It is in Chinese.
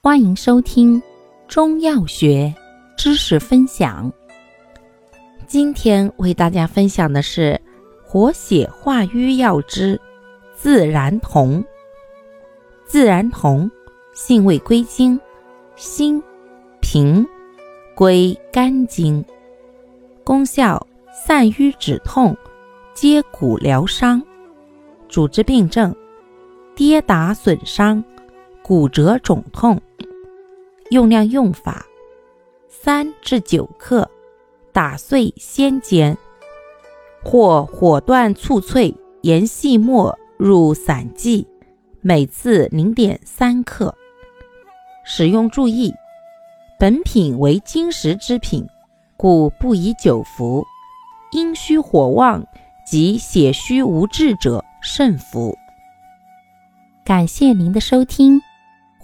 欢迎收听中药学知识分享。今天为大家分享的是活血化瘀药之自然酮。自然酮性味归经：辛、平，归肝经。功效：散瘀止痛，接骨疗伤。主治病症：跌打损伤、骨折肿痛。用量用法：三至九克，打碎先煎，或火断醋脆，研细末入散剂，每次零点三克。使用注意：本品为金石之品。故不宜久服，阴虚火旺及血虚无滞者慎服。感谢您的收听，